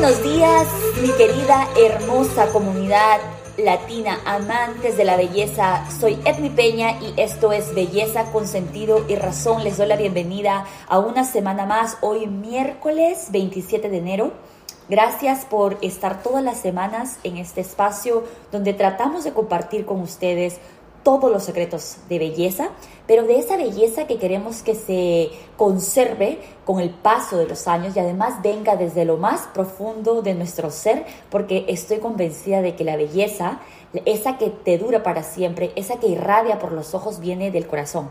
buenos días, mi querida, hermosa comunidad latina, amantes de la belleza. Soy Edmi Peña y esto es Belleza con sentido y razón. Les doy la bienvenida a una semana más, hoy miércoles 27 de enero. Gracias por estar todas las semanas en este espacio donde tratamos de compartir con ustedes todos los secretos de belleza, pero de esa belleza que queremos que se conserve con el paso de los años y además venga desde lo más profundo de nuestro ser, porque estoy convencida de que la belleza, esa que te dura para siempre, esa que irradia por los ojos, viene del corazón.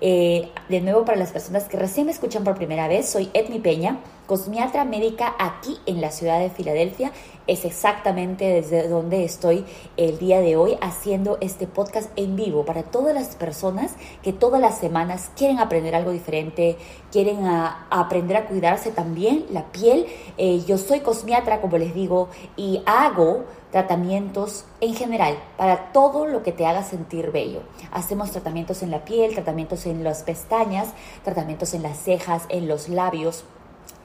Eh, de nuevo, para las personas que recién me escuchan por primera vez, soy Edmi Peña, cosmiatra médica aquí en la ciudad de Filadelfia. Es exactamente desde donde estoy el día de hoy haciendo este podcast en vivo para todas las personas que todas las semanas quieren aprender algo diferente, quieren aprender a cuidarse también la piel. Eh, yo soy cosmiatra, como les digo, y hago tratamientos en general para todo lo que te haga sentir bello. Hacemos tratamientos en la piel, tratamientos en las pestañas, tratamientos en las cejas, en los labios,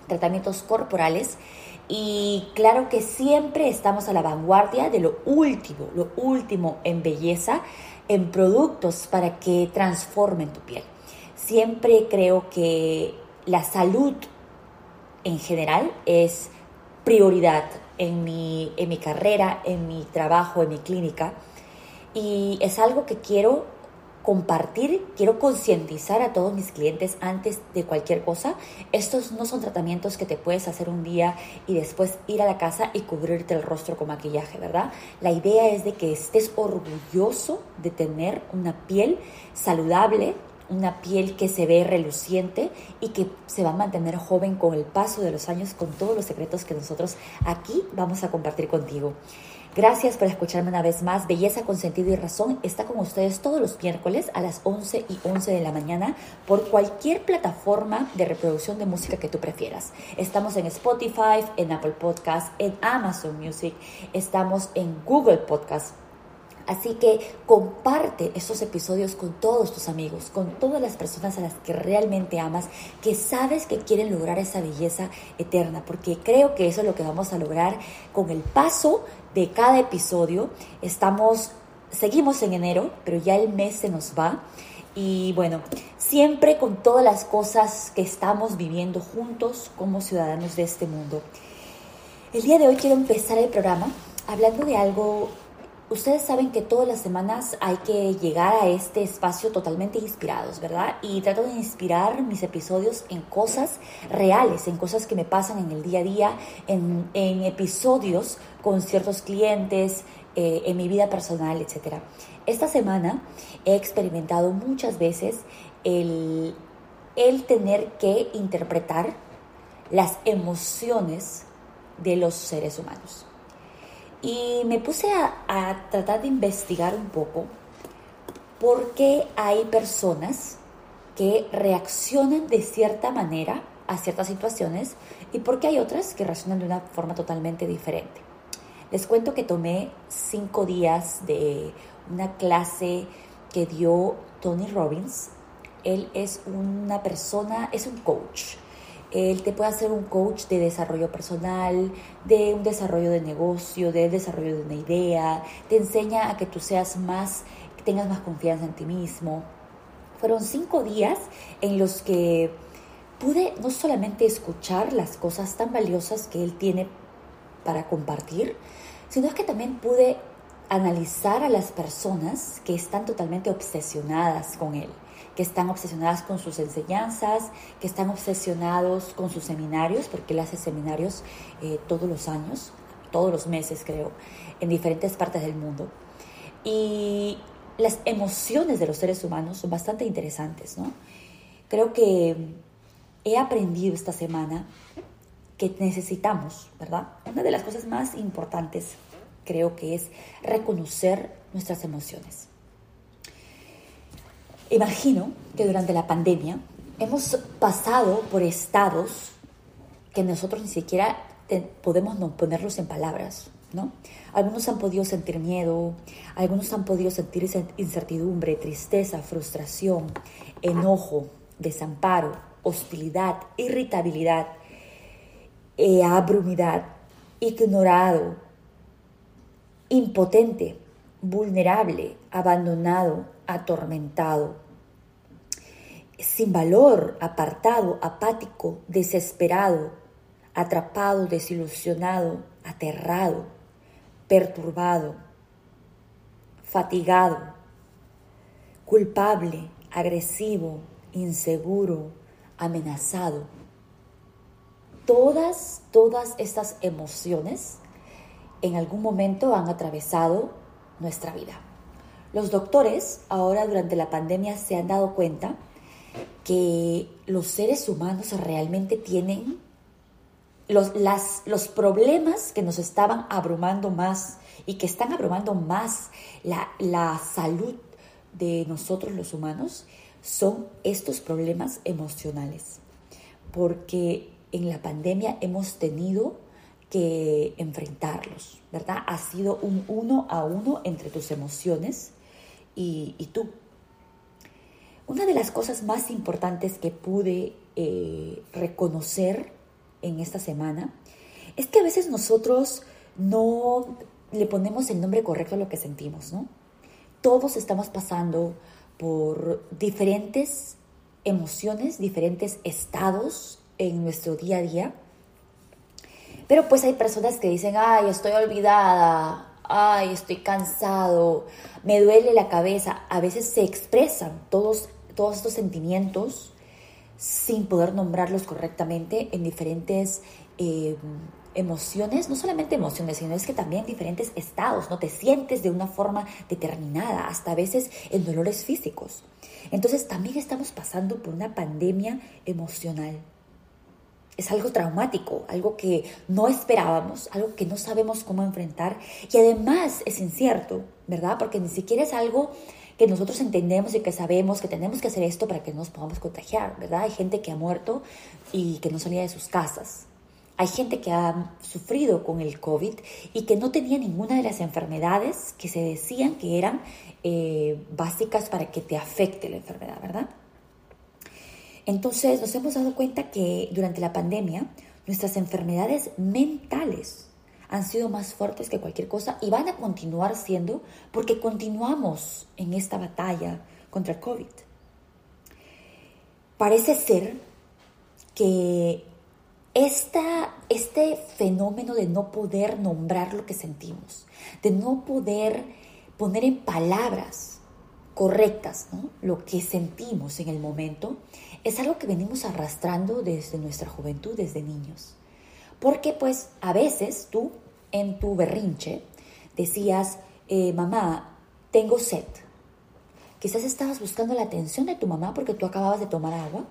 tratamientos corporales. Y claro que siempre estamos a la vanguardia de lo último, lo último en belleza, en productos para que transformen tu piel. Siempre creo que la salud en general es prioridad en mi, en mi carrera, en mi trabajo, en mi clínica. Y es algo que quiero compartir, quiero concientizar a todos mis clientes antes de cualquier cosa. Estos no son tratamientos que te puedes hacer un día y después ir a la casa y cubrirte el rostro con maquillaje, ¿verdad? La idea es de que estés orgulloso de tener una piel saludable, una piel que se ve reluciente y que se va a mantener joven con el paso de los años con todos los secretos que nosotros aquí vamos a compartir contigo. Gracias por escucharme una vez más. Belleza con sentido y razón está con ustedes todos los miércoles a las 11 y 11 de la mañana por cualquier plataforma de reproducción de música que tú prefieras. Estamos en Spotify, en Apple Podcast, en Amazon Music, estamos en Google Podcast Así que comparte estos episodios con todos tus amigos, con todas las personas a las que realmente amas, que sabes que quieren lograr esa belleza eterna, porque creo que eso es lo que vamos a lograr con el paso de cada episodio. Estamos, seguimos en enero, pero ya el mes se nos va. Y bueno, siempre con todas las cosas que estamos viviendo juntos como ciudadanos de este mundo. El día de hoy quiero empezar el programa hablando de algo Ustedes saben que todas las semanas hay que llegar a este espacio totalmente inspirados, ¿verdad? Y trato de inspirar mis episodios en cosas reales, en cosas que me pasan en el día a día, en, episodios con ciertos clientes, eh, en mi vida personal, etc. Esta semana he experimentado muchas veces el, el tener que interpretar las emociones de los seres humanos. Y me puse a, tratar de investigar un poco por qué hay personas que reaccionan de cierta manera a ciertas situaciones y por qué hay otras que reaccionan de una forma totalmente diferente. Les cuento que tomé cinco días de una clase que dio Tony Robbins. Él es una persona, es un coach él te puede hacer un coach de desarrollo personal, de un desarrollo de negocio, de desarrollo de una idea, te enseña a que tú seas más, que tengas más confianza en ti mismo. Fueron cinco días en los que pude no solamente escuchar las cosas tan valiosas que él tiene para compartir, sino que también pude analizar a las personas que están totalmente obsesionadas con él que están obsesionadas con sus enseñanzas, que están obsesionados con sus seminarios, porque él hace seminarios eh, todos los años, todos los meses creo, en diferentes partes del mundo. Y las emociones de los seres humanos son bastante interesantes, ¿no? Creo que he aprendido esta semana que necesitamos, ¿verdad? Una de las cosas más importantes creo que es reconocer nuestras emociones. Imagino que durante la pandemia hemos pasado por estados que nosotros ni siquiera podemos ponerlos en palabras, ¿no? Algunos han podido sentir miedo, algunos han podido sentir incertidumbre, tristeza, frustración, enojo, desamparo, hostilidad, irritabilidad, eh, abrumidad, ignorado, impotente, vulnerable, abandonado, atormentado, sin valor, apartado, apático, desesperado, atrapado, desilusionado, aterrado, perturbado, fatigado, culpable, agresivo, inseguro, amenazado. Todas, todas estas emociones en algún momento han atravesado nuestra vida. Los doctores ahora durante la pandemia se han dado cuenta que los seres humanos realmente tienen los, los problemas que nos estaban abrumando más y que están abrumando más la, la salud de nosotros los humanos son estos problemas emocionales. Porque en la pandemia hemos tenido que enfrentarlos, ¿verdad? Ha sido un uno a uno entre tus emociones y, tú. Una de las cosas más importantes que pude eh, reconocer en esta semana es que a veces nosotros no le ponemos el nombre correcto a lo que sentimos, ¿no? Todos estamos pasando por diferentes emociones, diferentes estados en nuestro día a día pero pues hay personas que dicen, ay, estoy olvidada, ay, estoy cansado, me duele la cabeza. A veces se expresan todos, todos estos sentimientos sin poder nombrarlos correctamente en diferentes eh, emociones, no solamente emociones, sino es que también diferentes estados, ¿no? Te sientes de una forma determinada, hasta a veces en dolores físicos. Entonces también estamos pasando por una pandemia emocional es algo traumático, algo que no esperábamos, algo que no sabemos cómo enfrentar y además es incierto, ¿verdad? Porque ni siquiera es algo que nosotros entendemos y que sabemos que tenemos que hacer esto para que no nos podamos contagiar, ¿verdad? Hay gente que ha muerto y que no salía de sus casas. Hay gente que ha sufrido con el COVID y que no tenía ninguna de las enfermedades que se decían que eran eh, básicas para que te afecte la enfermedad, ¿verdad? Entonces nos hemos dado cuenta que durante la pandemia nuestras enfermedades mentales han sido más fuertes que cualquier cosa y van a continuar siendo porque continuamos en esta batalla contra el COVID. Parece ser que esta, este fenómeno de no poder nombrar lo que sentimos, de no poder poner en palabras correctas lo que sentimos en el momento, es algo que venimos arrastrando desde nuestra juventud, desde niños. Porque pues a veces tú en tu berrinche decías, eh, mamá, tengo sed. Quizás estabas buscando la atención de tu mamá porque tú acababas de tomar agua.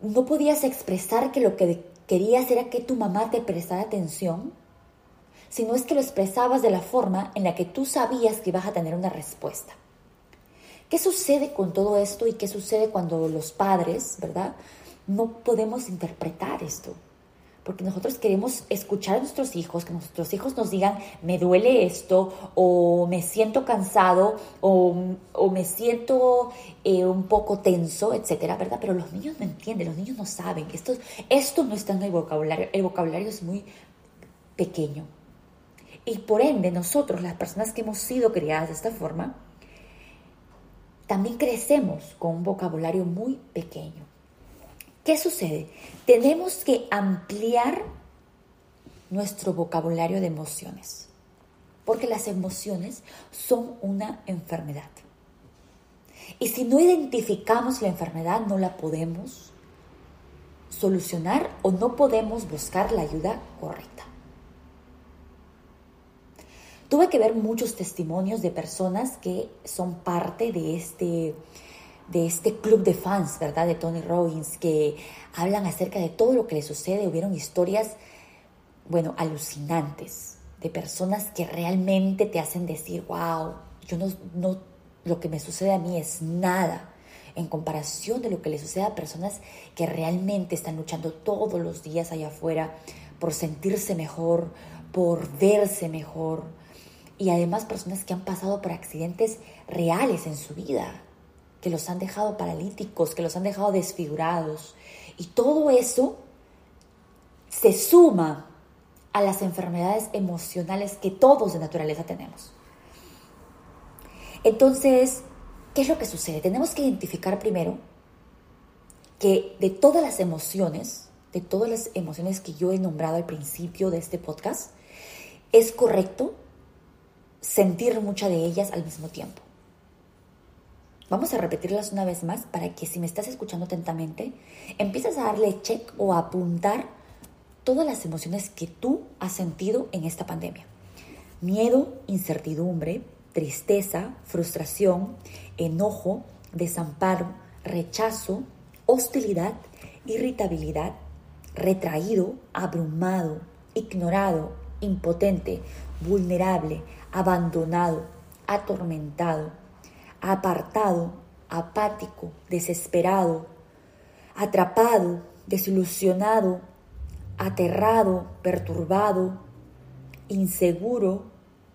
No podías expresar que lo que querías era que tu mamá te prestara atención, sino es que lo expresabas de la forma en la que tú sabías que ibas a tener una respuesta. ¿Qué sucede con todo esto y qué sucede cuando los padres, verdad, no podemos interpretar esto? Porque nosotros queremos escuchar a nuestros hijos, que nuestros hijos nos digan, me duele esto, o me siento cansado, o, me siento eh, un poco tenso, etcétera, ¿verdad? Pero los niños no entienden, los niños no saben. Esto, esto no está en el vocabulario. El vocabulario es muy pequeño. Y por ende, nosotros, las personas que hemos sido criadas de esta forma, también crecemos con un vocabulario muy pequeño. ¿Qué sucede? Tenemos que ampliar nuestro vocabulario de emociones, porque las emociones son una enfermedad. Y si no identificamos la enfermedad, no la podemos solucionar o no podemos buscar la ayuda correcta. Tuve que ver muchos testimonios de personas que son parte de este, de este club de fans, ¿verdad? De Tony Robbins, que hablan acerca de todo lo que le sucede. Hubieron historias, bueno, alucinantes, de personas que realmente te hacen decir, wow, yo no, no, lo que me sucede a mí es nada en comparación de lo que le sucede a personas que realmente están luchando todos los días allá afuera por sentirse mejor, por verse mejor, y además personas que han pasado por accidentes reales en su vida, que los han dejado paralíticos, que los han dejado desfigurados. Y todo eso se suma a las enfermedades emocionales que todos de naturaleza tenemos. Entonces, ¿qué es lo que sucede? Tenemos que identificar primero que de todas las emociones, de todas las emociones que yo he nombrado al principio de este podcast, es correcto sentir muchas de ellas al mismo tiempo. Vamos a repetirlas una vez más para que si me estás escuchando atentamente, empieces a darle check o a apuntar todas las emociones que tú has sentido en esta pandemia. Miedo, incertidumbre, tristeza, frustración, enojo, desamparo, rechazo, hostilidad, irritabilidad, retraído, abrumado, ignorado, impotente, vulnerable, abandonado, atormentado, apartado, apático, desesperado, atrapado, desilusionado, aterrado, perturbado, inseguro,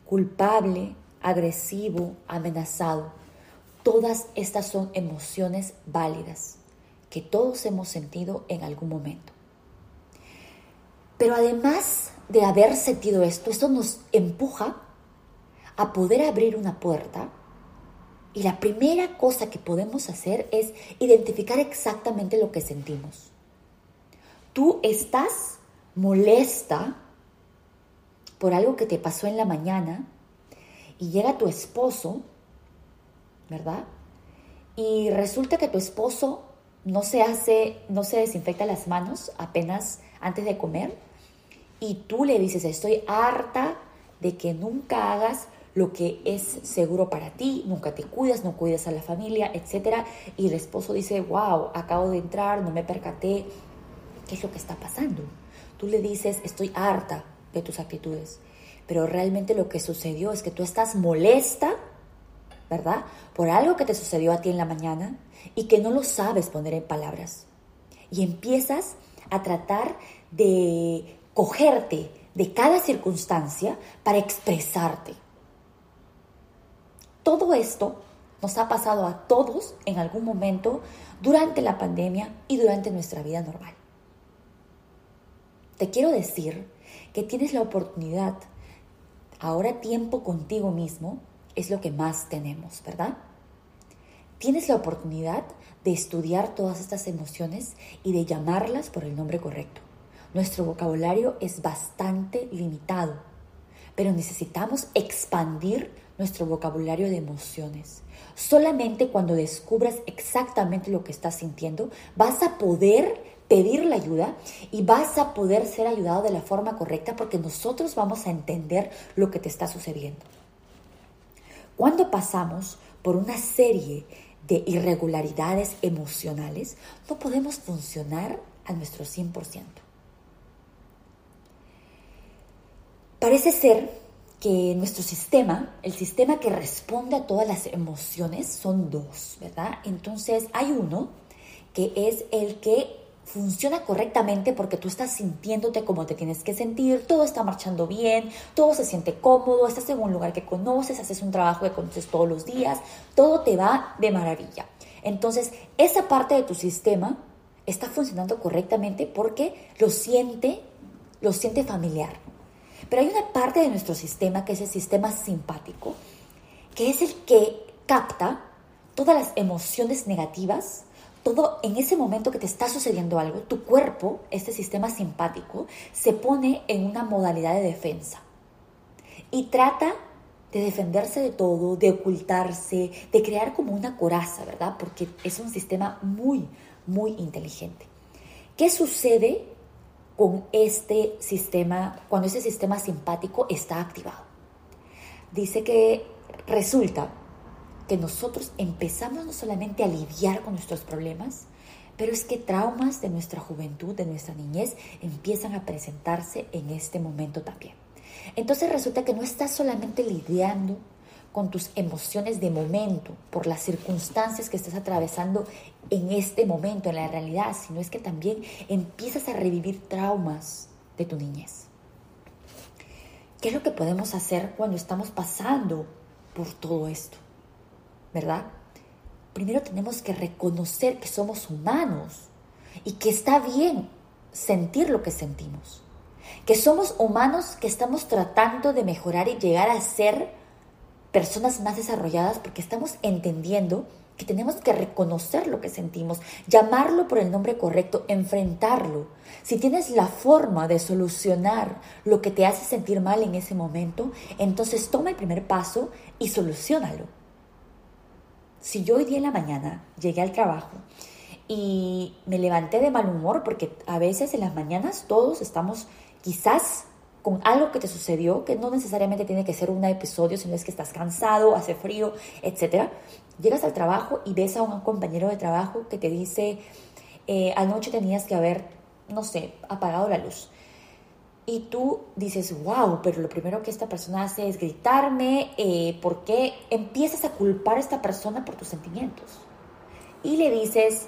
culpable, agresivo, amenazado. Todas estas son emociones válidas que todos hemos sentido en algún momento. Pero además de haber sentido esto, esto nos empuja a poder abrir una puerta y la primera cosa que podemos hacer es identificar exactamente lo que sentimos. Tú estás molesta por algo que te pasó en la mañana y llega tu esposo, ¿verdad? Y resulta que tu esposo no se hace, no se desinfecta las manos apenas antes de comer y tú le dices, estoy harta de que nunca hagas lo que es seguro para ti, nunca te cuidas, no cuidas a la familia, etc. Y el esposo dice, wow, acabo de entrar, no me percaté, ¿qué es lo que está pasando? Tú le dices, estoy harta de tus actitudes, pero realmente lo que sucedió es que tú estás molesta, ¿verdad? Por algo que te sucedió a ti en la mañana y que no lo sabes poner en palabras. Y empiezas a tratar de cogerte de cada circunstancia para expresarte. Todo esto nos ha pasado a todos en algún momento durante la pandemia y durante nuestra vida normal. Te quiero decir que tienes la oportunidad, ahora tiempo contigo mismo es lo que más tenemos, ¿verdad? Tienes la oportunidad de estudiar todas estas emociones y de llamarlas por el nombre correcto. Nuestro vocabulario es bastante limitado, pero necesitamos expandir nuestro vocabulario de emociones. Solamente cuando descubras exactamente lo que estás sintiendo, vas a poder pedir la ayuda y vas a poder ser ayudado de la forma correcta porque nosotros vamos a entender lo que te está sucediendo. Cuando pasamos por una serie de irregularidades emocionales, no podemos funcionar a nuestro 100%. Parece ser que nuestro sistema, el sistema que responde a todas las emociones, son dos, ¿verdad? Entonces hay uno que es el que funciona correctamente porque tú estás sintiéndote como te tienes que sentir, todo está marchando bien, todo se siente cómodo, estás en un lugar que conoces, haces un trabajo que conoces todos los días, todo te va de maravilla. Entonces, esa parte de tu sistema está funcionando correctamente porque lo siente, lo siente familiar. Pero hay una parte de nuestro sistema que es el sistema simpático, que es el que capta todas las emociones negativas, todo en ese momento que te está sucediendo algo, tu cuerpo, este sistema simpático, se pone en una modalidad de defensa y trata de defenderse de todo, de ocultarse, de crear como una coraza, ¿verdad? Porque es un sistema muy, muy inteligente. ¿Qué sucede con este sistema, cuando ese sistema simpático está activado. Dice que resulta que nosotros empezamos no solamente a lidiar con nuestros problemas, pero es que traumas de nuestra juventud, de nuestra niñez, empiezan a presentarse en este momento también. Entonces resulta que no estás solamente lidiando con tus emociones de momento, por las circunstancias que estás atravesando en este momento, en la realidad, sino es que también empiezas a revivir traumas de tu niñez. ¿Qué es lo que podemos hacer cuando estamos pasando por todo esto? ¿Verdad? Primero tenemos que reconocer que somos humanos y que está bien sentir lo que sentimos. que somos humanos que estamos tratando de mejorar y llegar a ser personas más desarrolladas porque estamos entendiendo que tenemos que reconocer lo que sentimos, llamarlo por el nombre correcto, enfrentarlo. Si tienes la forma de solucionar lo que te hace sentir mal en ese momento, entonces toma el primer paso y solucionalo. Si yo hoy día en la mañana llegué al trabajo y me levanté de mal humor, porque a veces en las mañanas todos estamos quizás con algo que te sucedió, que no necesariamente tiene que ser un episodio, sino es que estás cansado, hace frío, etc. Llegas al trabajo y ves a un compañero de trabajo que te dice, eh, anoche tenías que haber, no sé, apagado la luz. Y tú dices, wow, pero lo primero que esta persona hace es gritarme, eh, ¿por qué empiezas a culpar a esta persona por tus sentimientos? Y le dices,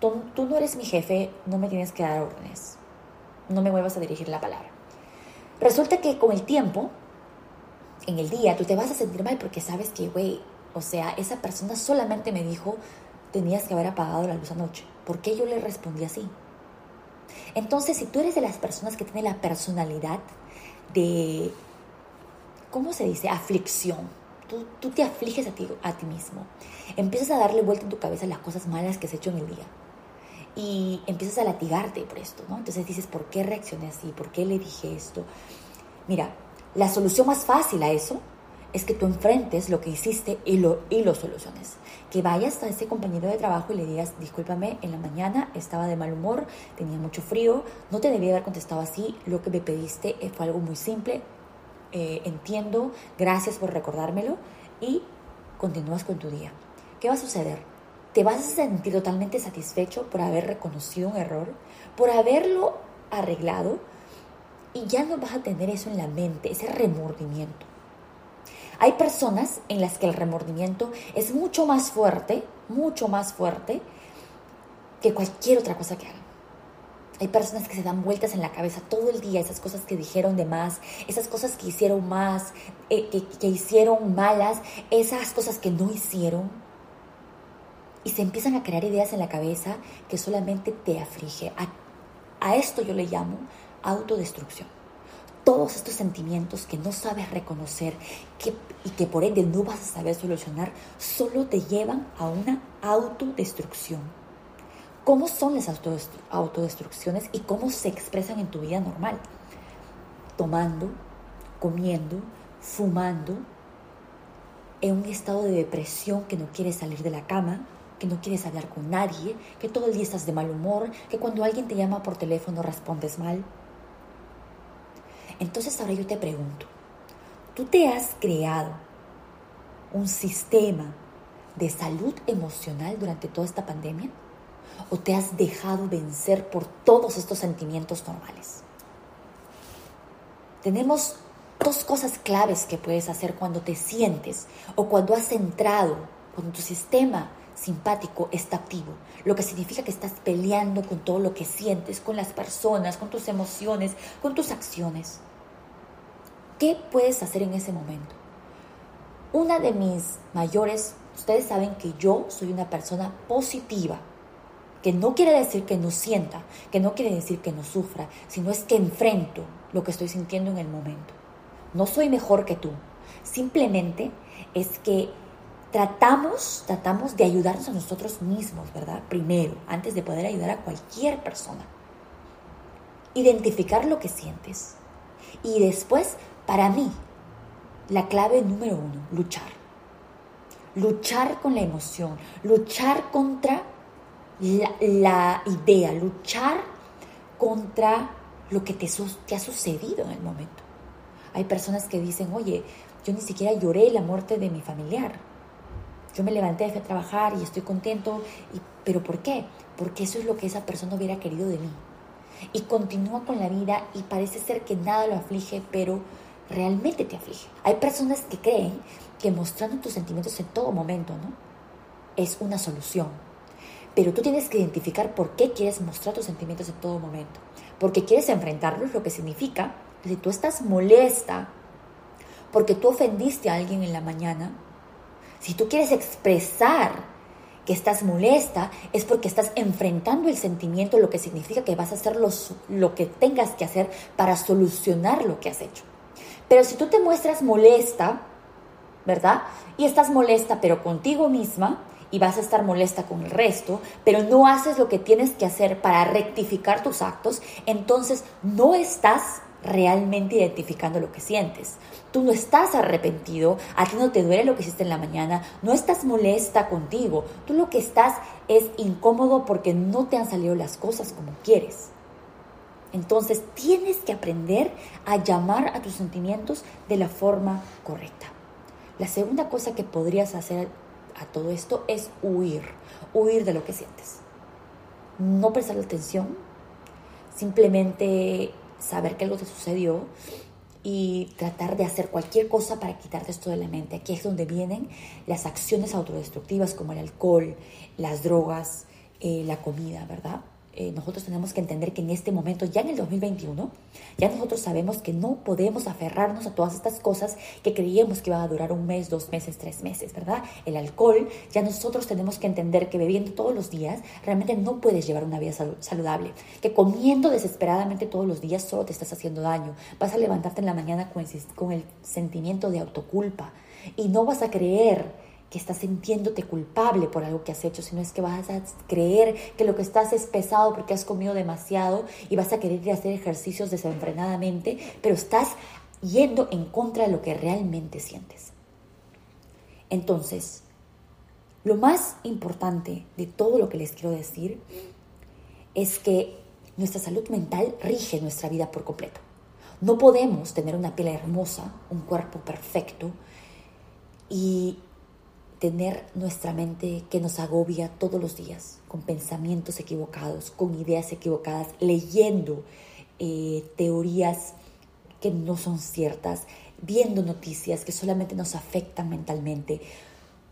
tú no eres mi jefe, no me tienes que dar órdenes, no me vuelvas a dirigir la palabra. Resulta que con el tiempo, en el día, tú te vas a sentir mal porque sabes que, güey, o sea, esa persona solamente me dijo, tenías que haber apagado la luz anoche. ¿Por qué yo le respondí así? Entonces, si tú eres de las personas que tiene la personalidad de, ¿cómo se dice? Aflicción. Tú, tú te afliges a ti, a ti mismo. Empiezas a darle vuelta en tu cabeza las cosas malas que has hecho en el día y empiezas a latigarte por esto, ¿no? Entonces dices, ¿por qué reaccioné así? ¿Por qué le dije esto? Mira, la solución más fácil a eso es que tú enfrentes lo que hiciste y lo, soluciones. Que vayas a ese compañero de trabajo y le digas, discúlpame, en la mañana estaba de mal humor, tenía mucho frío, no te debía haber contestado así, lo que me pediste fue algo muy simple, eh, entiendo, gracias por recordármelo y continúas con tu día. ¿Qué va a suceder? Te vas a sentir totalmente satisfecho por haber reconocido un error, por haberlo arreglado y ya no vas a tener eso en la mente, ese remordimiento. Hay personas en las que el remordimiento es mucho más fuerte, mucho más fuerte que cualquier otra cosa que hagan. Hay personas que se dan vueltas en la cabeza todo el día, esas cosas que dijeron de más, esas cosas que hicieron más, eh, que, hicieron malas, esas cosas que no hicieron y se empiezan a crear ideas en la cabeza que solamente te aflige. A, esto yo le llamo autodestrucción. Todos estos sentimientos que no sabes reconocer que, y que por ende no vas a saber solucionar, solo te llevan a una autodestrucción. ¿Cómo son las autodestrucciones y cómo se expresan en tu vida normal? Tomando, comiendo, fumando, en un estado de depresión que no quieres salir de la cama, que no quieres hablar con nadie, que todo el día estás de mal humor, que cuando alguien te llama por teléfono respondes mal. Entonces ahora yo te pregunto, ¿tú te has creado un sistema de salud emocional durante toda esta pandemia? ¿O te has dejado vencer por todos estos sentimientos normales? Tenemos dos cosas claves que puedes hacer cuando te sientes o cuando has entrado, cuando tu sistema simpático está activo, lo que significa que estás peleando con todo lo que sientes, con las personas, con tus emociones, con tus acciones. ¿Qué puedes hacer en ese momento? Una de mis mayores, ustedes saben que yo soy una persona positiva, que no quiere decir que no sienta, que no quiere decir que no sufra, sino es que enfrento lo que estoy sintiendo en el momento. No soy mejor que tú, simplemente es que tratamos, tratamos de ayudarnos a nosotros mismos, ¿verdad? Primero, antes de poder ayudar a cualquier persona. Identificar lo que sientes. Y después, para mí, la clave número uno, luchar. Luchar con la emoción, luchar contra la, idea, luchar contra lo que te, te ha sucedido en el momento. Hay personas que dicen, oye, yo ni siquiera lloré la muerte de mi familiar yo me levanté, a trabajar y estoy contento, y, pero ¿por qué? Porque eso es lo que esa persona hubiera querido de mí. Y continúa con la vida y parece ser que nada lo aflige, pero realmente te aflige. Hay personas que creen que mostrando tus sentimientos en todo momento, ¿no? Es una solución. Pero tú tienes que identificar por qué quieres mostrar tus sentimientos en todo momento. Porque quieres enfrentarlos, lo que significa que si tú estás molesta porque tú ofendiste a alguien en la mañana, si tú quieres expresar que estás molesta, es porque estás enfrentando el sentimiento, lo que significa que vas a hacer lo que tengas que hacer para solucionar lo que has hecho. Pero si tú te muestras molesta, ¿verdad? Y estás molesta, pero contigo misma, y vas a estar molesta con el resto, pero no haces lo que tienes que hacer para rectificar tus actos, entonces no estás realmente identificando lo que sientes. Tú no estás arrepentido, a ti no te duele lo que hiciste en la mañana, no estás molesta contigo, tú lo que estás es incómodo porque no te han salido las cosas como quieres. Entonces tienes que aprender a llamar a tus sentimientos de la forma correcta. La segunda cosa que podrías hacer a todo esto es huir, huir de lo que sientes. No prestar atención, simplemente saber que algo te sucedió y tratar de hacer cualquier cosa para quitarte esto de la mente. Aquí es donde vienen las acciones autodestructivas como el alcohol, las drogas, eh, la comida, ¿verdad? Eh, nosotros tenemos que entender que en este momento, ya en el 2021, ya nosotros sabemos que no podemos aferrarnos a todas estas cosas que creíamos que iban a durar un mes, dos meses, tres meses, ¿verdad? El alcohol, ya nosotros tenemos que entender que bebiendo todos los días realmente no puedes llevar una vida saludable, que comiendo desesperadamente todos los días solo te estás haciendo daño, vas a levantarte en la mañana con con el sentimiento de autoculpa. Y no vas a creer que estás sintiéndote culpable por algo que has hecho, sino es que vas a creer que lo que estás es pesado porque has comido demasiado y vas a querer hacer ejercicios desenfrenadamente, pero estás yendo en contra de lo que realmente sientes. Entonces, lo más importante de todo lo que les quiero decir es que nuestra salud mental rige nuestra vida por completo. No podemos tener una piel hermosa, un cuerpo perfecto y tener nuestra mente que nos agobia todos los días, con pensamientos equivocados, con ideas equivocadas, leyendo eh, teorías que no son ciertas, viendo noticias que solamente nos afectan mentalmente.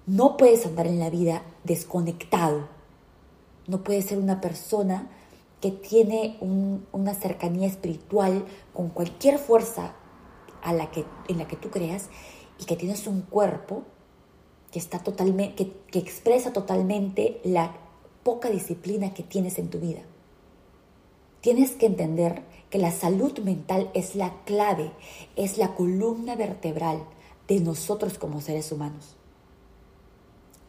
No puedes andar en la vida desconectado. No puedes ser una persona que tiene una cercanía espiritual con cualquier fuerza a la que, en la que tú creas y que tienes un cuerpo que, está totalmente, que, expresa totalmente la poca disciplina que tienes en tu vida. Tienes que entender que la salud mental es la clave, es la columna vertebral de nosotros como seres humanos.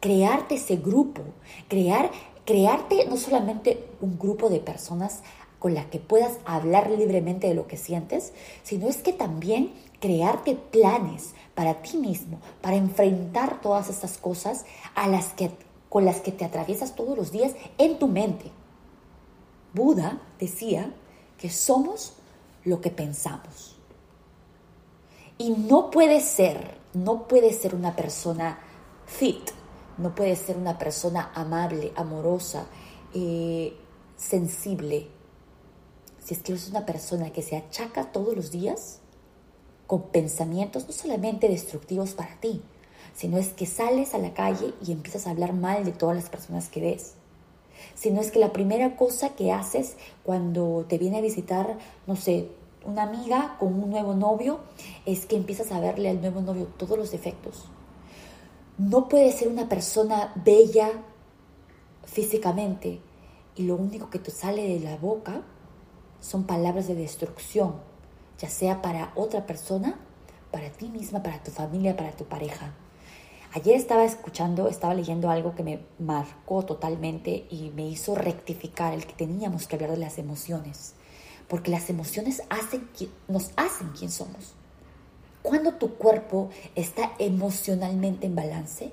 Crearte ese grupo, crear, crearte no solamente un grupo de personas con las que puedas hablar libremente de lo que sientes, sino es que también crearte planes para ti mismo, para enfrentar todas estas cosas a las que, con las que te atraviesas todos los días en tu mente. Buda decía que somos lo que pensamos. Y no puede ser, no puede ser una persona fit, no puede ser una persona amable, amorosa, eh, sensible, si es que eres una persona que se achaca todos los días con pensamientos no solamente destructivos para ti, sino es que sales a la calle y empiezas a hablar mal de todas las personas que ves. Sino es que la primera cosa que haces cuando te viene a visitar, no sé, una amiga con un nuevo novio, es que empiezas a verle al nuevo novio todos los defectos. No puedes ser una persona bella físicamente y lo único que te sale de la boca son palabras de destrucción, ya sea para otra persona, para ti misma, para tu familia, para tu pareja. Ayer estaba escuchando, estaba leyendo algo que me marcó totalmente y me hizo rectificar el que teníamos que hablar de las emociones, porque las emociones hacen, nos hacen quien somos. Cuando tu cuerpo está emocionalmente en balance,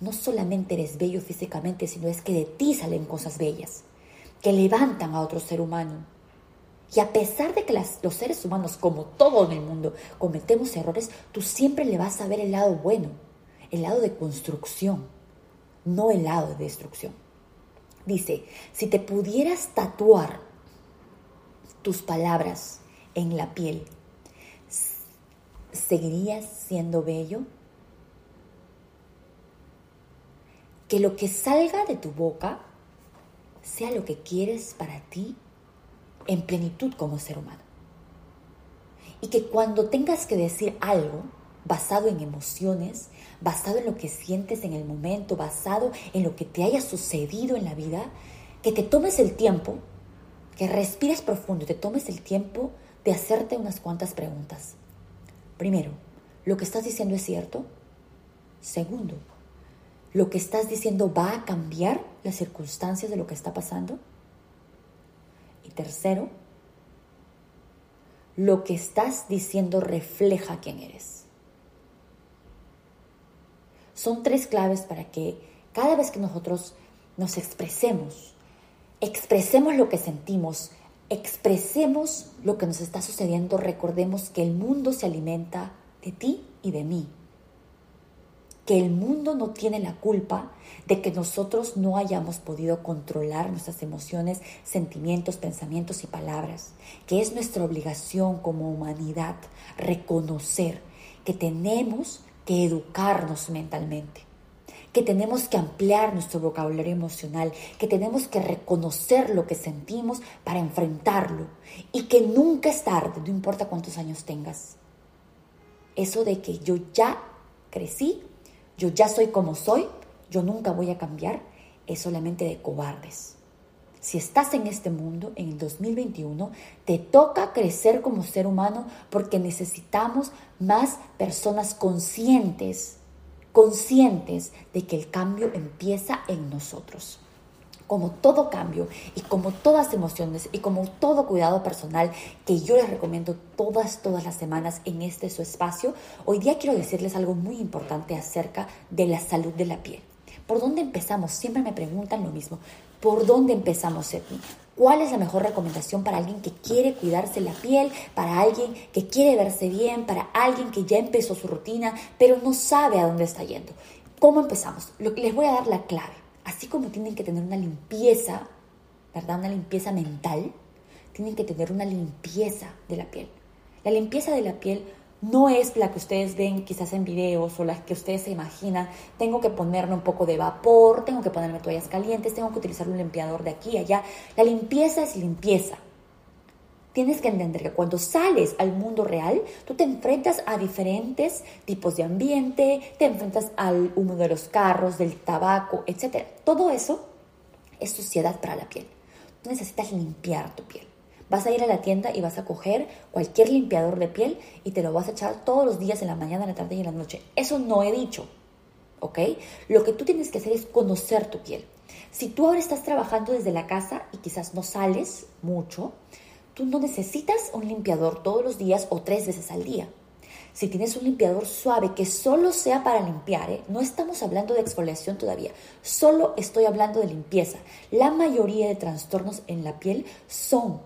no solamente eres bello físicamente, sino es que de ti salen cosas bellas, que levantan a otro ser humano, y a pesar de que los seres humanos, como todo en el mundo, cometemos errores, tú siempre le vas a ver el lado bueno, el lado de construcción, no el lado de destrucción. Dice, si te pudieras tatuar tus palabras en la piel, ¿seguirías siendo bello? Que lo que salga de tu boca sea lo que quieres para ti en plenitud como ser humano. Y que cuando tengas que decir algo, basado en emociones, basado en lo que sientes en el momento, basado en lo que te haya sucedido en la vida, que te tomes el tiempo, que respires profundo te tomes el tiempo de hacerte unas cuantas preguntas. Primero, ¿lo que estás diciendo es cierto? Segundo, ¿lo que estás diciendo va a cambiar las circunstancias de lo que está pasando? Tercero, lo que estás diciendo refleja quién eres. Son tres claves para que cada vez que nosotros nos expresemos, expresemos lo que sentimos, expresemos lo que nos está sucediendo, recordemos que el mundo se alimenta de ti y de mí. Que el mundo no tiene la culpa de que nosotros no hayamos podido controlar nuestras emociones, sentimientos, pensamientos y palabras. Que es nuestra obligación como humanidad reconocer que tenemos que educarnos mentalmente que tenemos que ampliar nuestro vocabulario emocional, que tenemos que reconocer lo que sentimos para enfrentarlo y que nunca es tarde, no importa cuántos años tengas. Eso de que yo ya crecí, yo ya soy como soy, yo nunca voy a cambiar, es solamente de cobardes. Si estás en este mundo en el 2021, te toca crecer como ser humano porque necesitamos más personas conscientes conscientes de que el cambio empieza en nosotros. Como todo cambio y como todas emociones y como todo cuidado personal que yo les recomiendo todas, todas las semanas en este su espacio, hoy día quiero decirles algo muy importante acerca de la salud de la piel. ¿Por dónde empezamos? Siempre me preguntan lo mismo. ¿Por dónde empezamos, Edwin? ¿Cuál es la mejor recomendación para alguien que quiere cuidarse la piel, para alguien que quiere verse bien, para alguien que ya empezó su rutina, pero no sabe a dónde está yendo? ¿Cómo empezamos? Les voy a dar la clave. Así como tienen que tener una limpieza, ¿verdad? Una limpieza mental, tienen que tener una limpieza de la piel. La limpieza de la piel no es la que ustedes ven quizás en videos o la que ustedes se imaginan. Tengo que ponerme un poco de vapor, tengo que ponerme toallas calientes, tengo que utilizar un limpiador de aquí y allá. La limpieza es limpieza. Tienes que entender que cuando sales al mundo real, tú te enfrentas a diferentes tipos de ambiente, te enfrentas al humo de los carros, del tabaco, etc. Todo eso es suciedad para la piel. Tú necesitas limpiar tu piel. Vas a ir a la tienda y vas a coger cualquier limpiador de piel y te lo vas a echar todos los días en la mañana, en la tarde y en la noche. Eso no he dicho, ¿ok? Lo que tú tienes que hacer es conocer tu piel. Si tú ahora estás trabajando desde la casa y quizás no sales mucho, tú no necesitas un limpiador todos los días o tres veces al día. Si tienes un limpiador suave que solo sea para limpiar, ¿eh? no estamos hablando de exfoliación todavía, solo estoy hablando de limpieza. La mayoría de trastornos en la piel son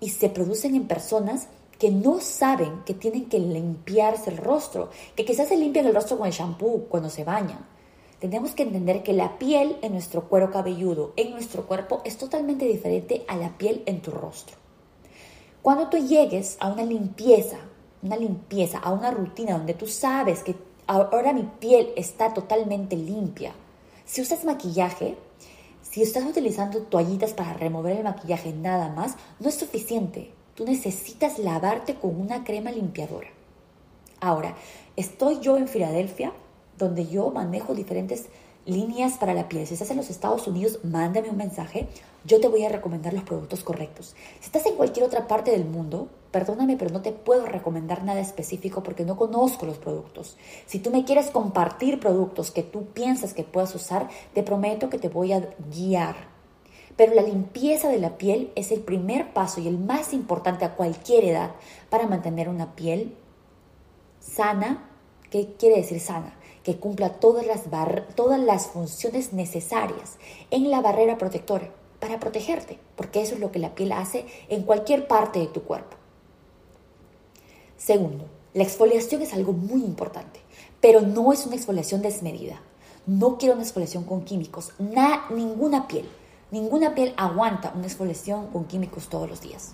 y se producen en personas que no saben que tienen que limpiarse el rostro, que quizás se limpian el rostro con el shampoo cuando se bañan. Tenemos que entender que la piel en nuestro cuero cabelludo, en nuestro cuerpo, es totalmente diferente a la piel en tu rostro. Cuando tú llegues a una limpieza, una limpieza, a una rutina donde tú sabes que ahora mi piel está totalmente limpia, si usas maquillaje, si estás utilizando toallitas para remover el maquillaje nada más, no es suficiente. Tú necesitas lavarte con una crema limpiadora. Ahora, estoy yo en Filadelfia, donde yo manejo diferentes líneas para la piel. Si estás en los Estados Unidos, mándame un mensaje. Yo te voy a recomendar los productos correctos. Si estás en cualquier otra parte del mundo, perdóname, pero no te puedo recomendar nada específico porque no conozco los productos. Si tú me quieres compartir productos que tú piensas que puedas usar, te prometo que te voy a guiar. Pero la limpieza de la piel es el primer paso y el más importante a cualquier edad para mantener una piel sana. ¿Qué quiere decir sana? Que cumpla todas las, todas las funciones necesarias en la barrera protectora para protegerte, porque eso es lo que la piel hace en cualquier parte de tu cuerpo. Segundo, la exfoliación es algo muy importante, pero no es una exfoliación desmedida. No quiero una exfoliación con químicos. ninguna piel, ninguna piel aguanta una exfoliación con químicos todos los días.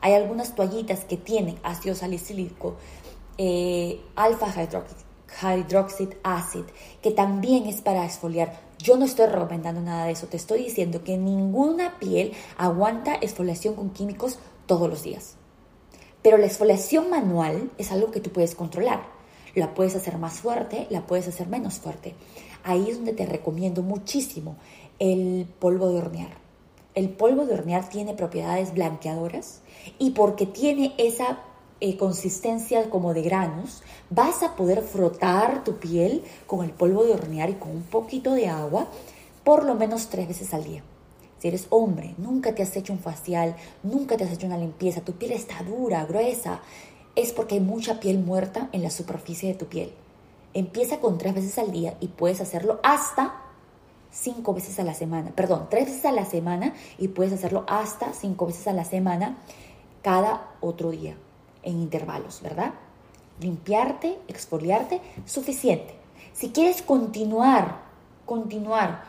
Hay algunas toallitas que tienen ácido salicílico, eh, alfa hydroxid acid, que también es para exfoliar. Yo no estoy recomendando nada de eso. Te estoy diciendo que ninguna piel aguanta exfoliación con químicos todos los días. Pero la exfoliación manual es algo que tú puedes controlar. La puedes hacer más fuerte, la puedes hacer menos fuerte. Ahí es donde te recomiendo muchísimo el polvo de hornear. El polvo de hornear tiene propiedades blanqueadoras y porque tiene esa eh, consistencia como de granos, vas a poder frotar tu piel con el polvo de hornear y con un poquito de agua por lo menos tres veces al día. Si eres hombre, nunca te has hecho un facial, nunca te has hecho una limpieza, tu piel está dura, gruesa, es porque hay mucha piel muerta en la superficie de tu piel. Empieza con tres veces al día y puedes hacerlo hasta cinco veces a la semana. Perdón, tres veces a la semana y puedes hacerlo hasta cinco veces a la semana cada otro día, en intervalos, ¿verdad? Limpiarte, exfoliarte, suficiente. Si quieres continuar, continuar,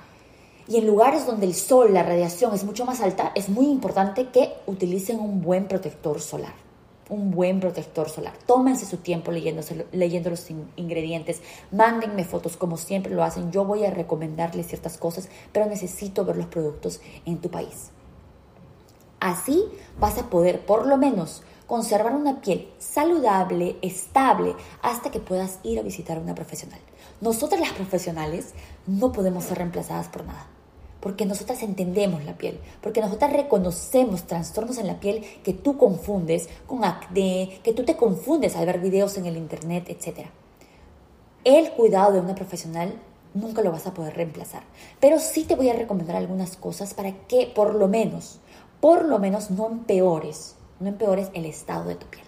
y en lugares donde el sol, la radiación es mucho más alta, es muy importante que utilicen un buen protector solar un buen protector solar. Tómense su tiempo leyendo los ingredientes. Mándenme fotos como siempre lo hacen. Yo voy a recomendarles ciertas cosas, pero necesito ver los productos en tu país. Así vas a poder por lo menos conservar una piel saludable, estable, hasta que puedas ir a visitar a una profesional. Nosotras las profesionales no podemos ser reemplazadas por nada porque nosotras entendemos la piel, porque nosotras reconocemos trastornos en la piel que tú confundes con acné, que tú te confundes al ver videos en el internet, etc. El cuidado de una profesional nunca lo vas a poder reemplazar, pero sí te voy a recomendar algunas cosas para que por lo menos, por lo menos no empeores, no empeores el estado de tu piel.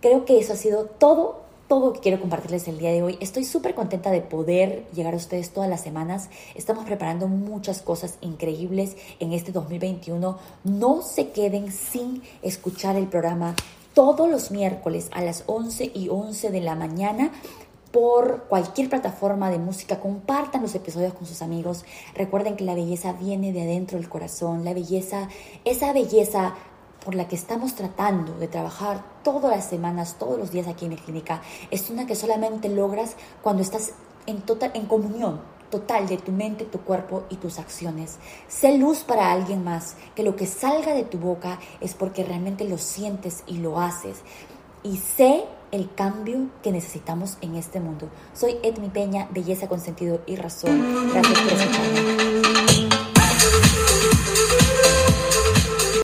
Creo que eso ha sido todo todo que quiero compartirles el día de hoy. Estoy súper contenta de poder llegar a ustedes todas las semanas. Estamos preparando muchas cosas increíbles en este 2021. No se queden sin escuchar el programa todos los miércoles a las 11 y 11 de la mañana por cualquier plataforma de música, compartan los episodios con sus amigos. Recuerden que la belleza viene de adentro del corazón, la belleza, esa belleza por la que estamos tratando de trabajar todas las semanas, todos los días aquí en mi clínica, es una que solamente logras cuando estás en, total, en comunión total de tu mente, tu cuerpo y tus acciones. Sé luz para alguien más, que lo que salga de tu boca es porque realmente lo sientes y lo haces. Y sé el cambio que necesitamos en este mundo. Soy Edmi Peña, Belleza con Sentido y Razón. Gracias por escucharme.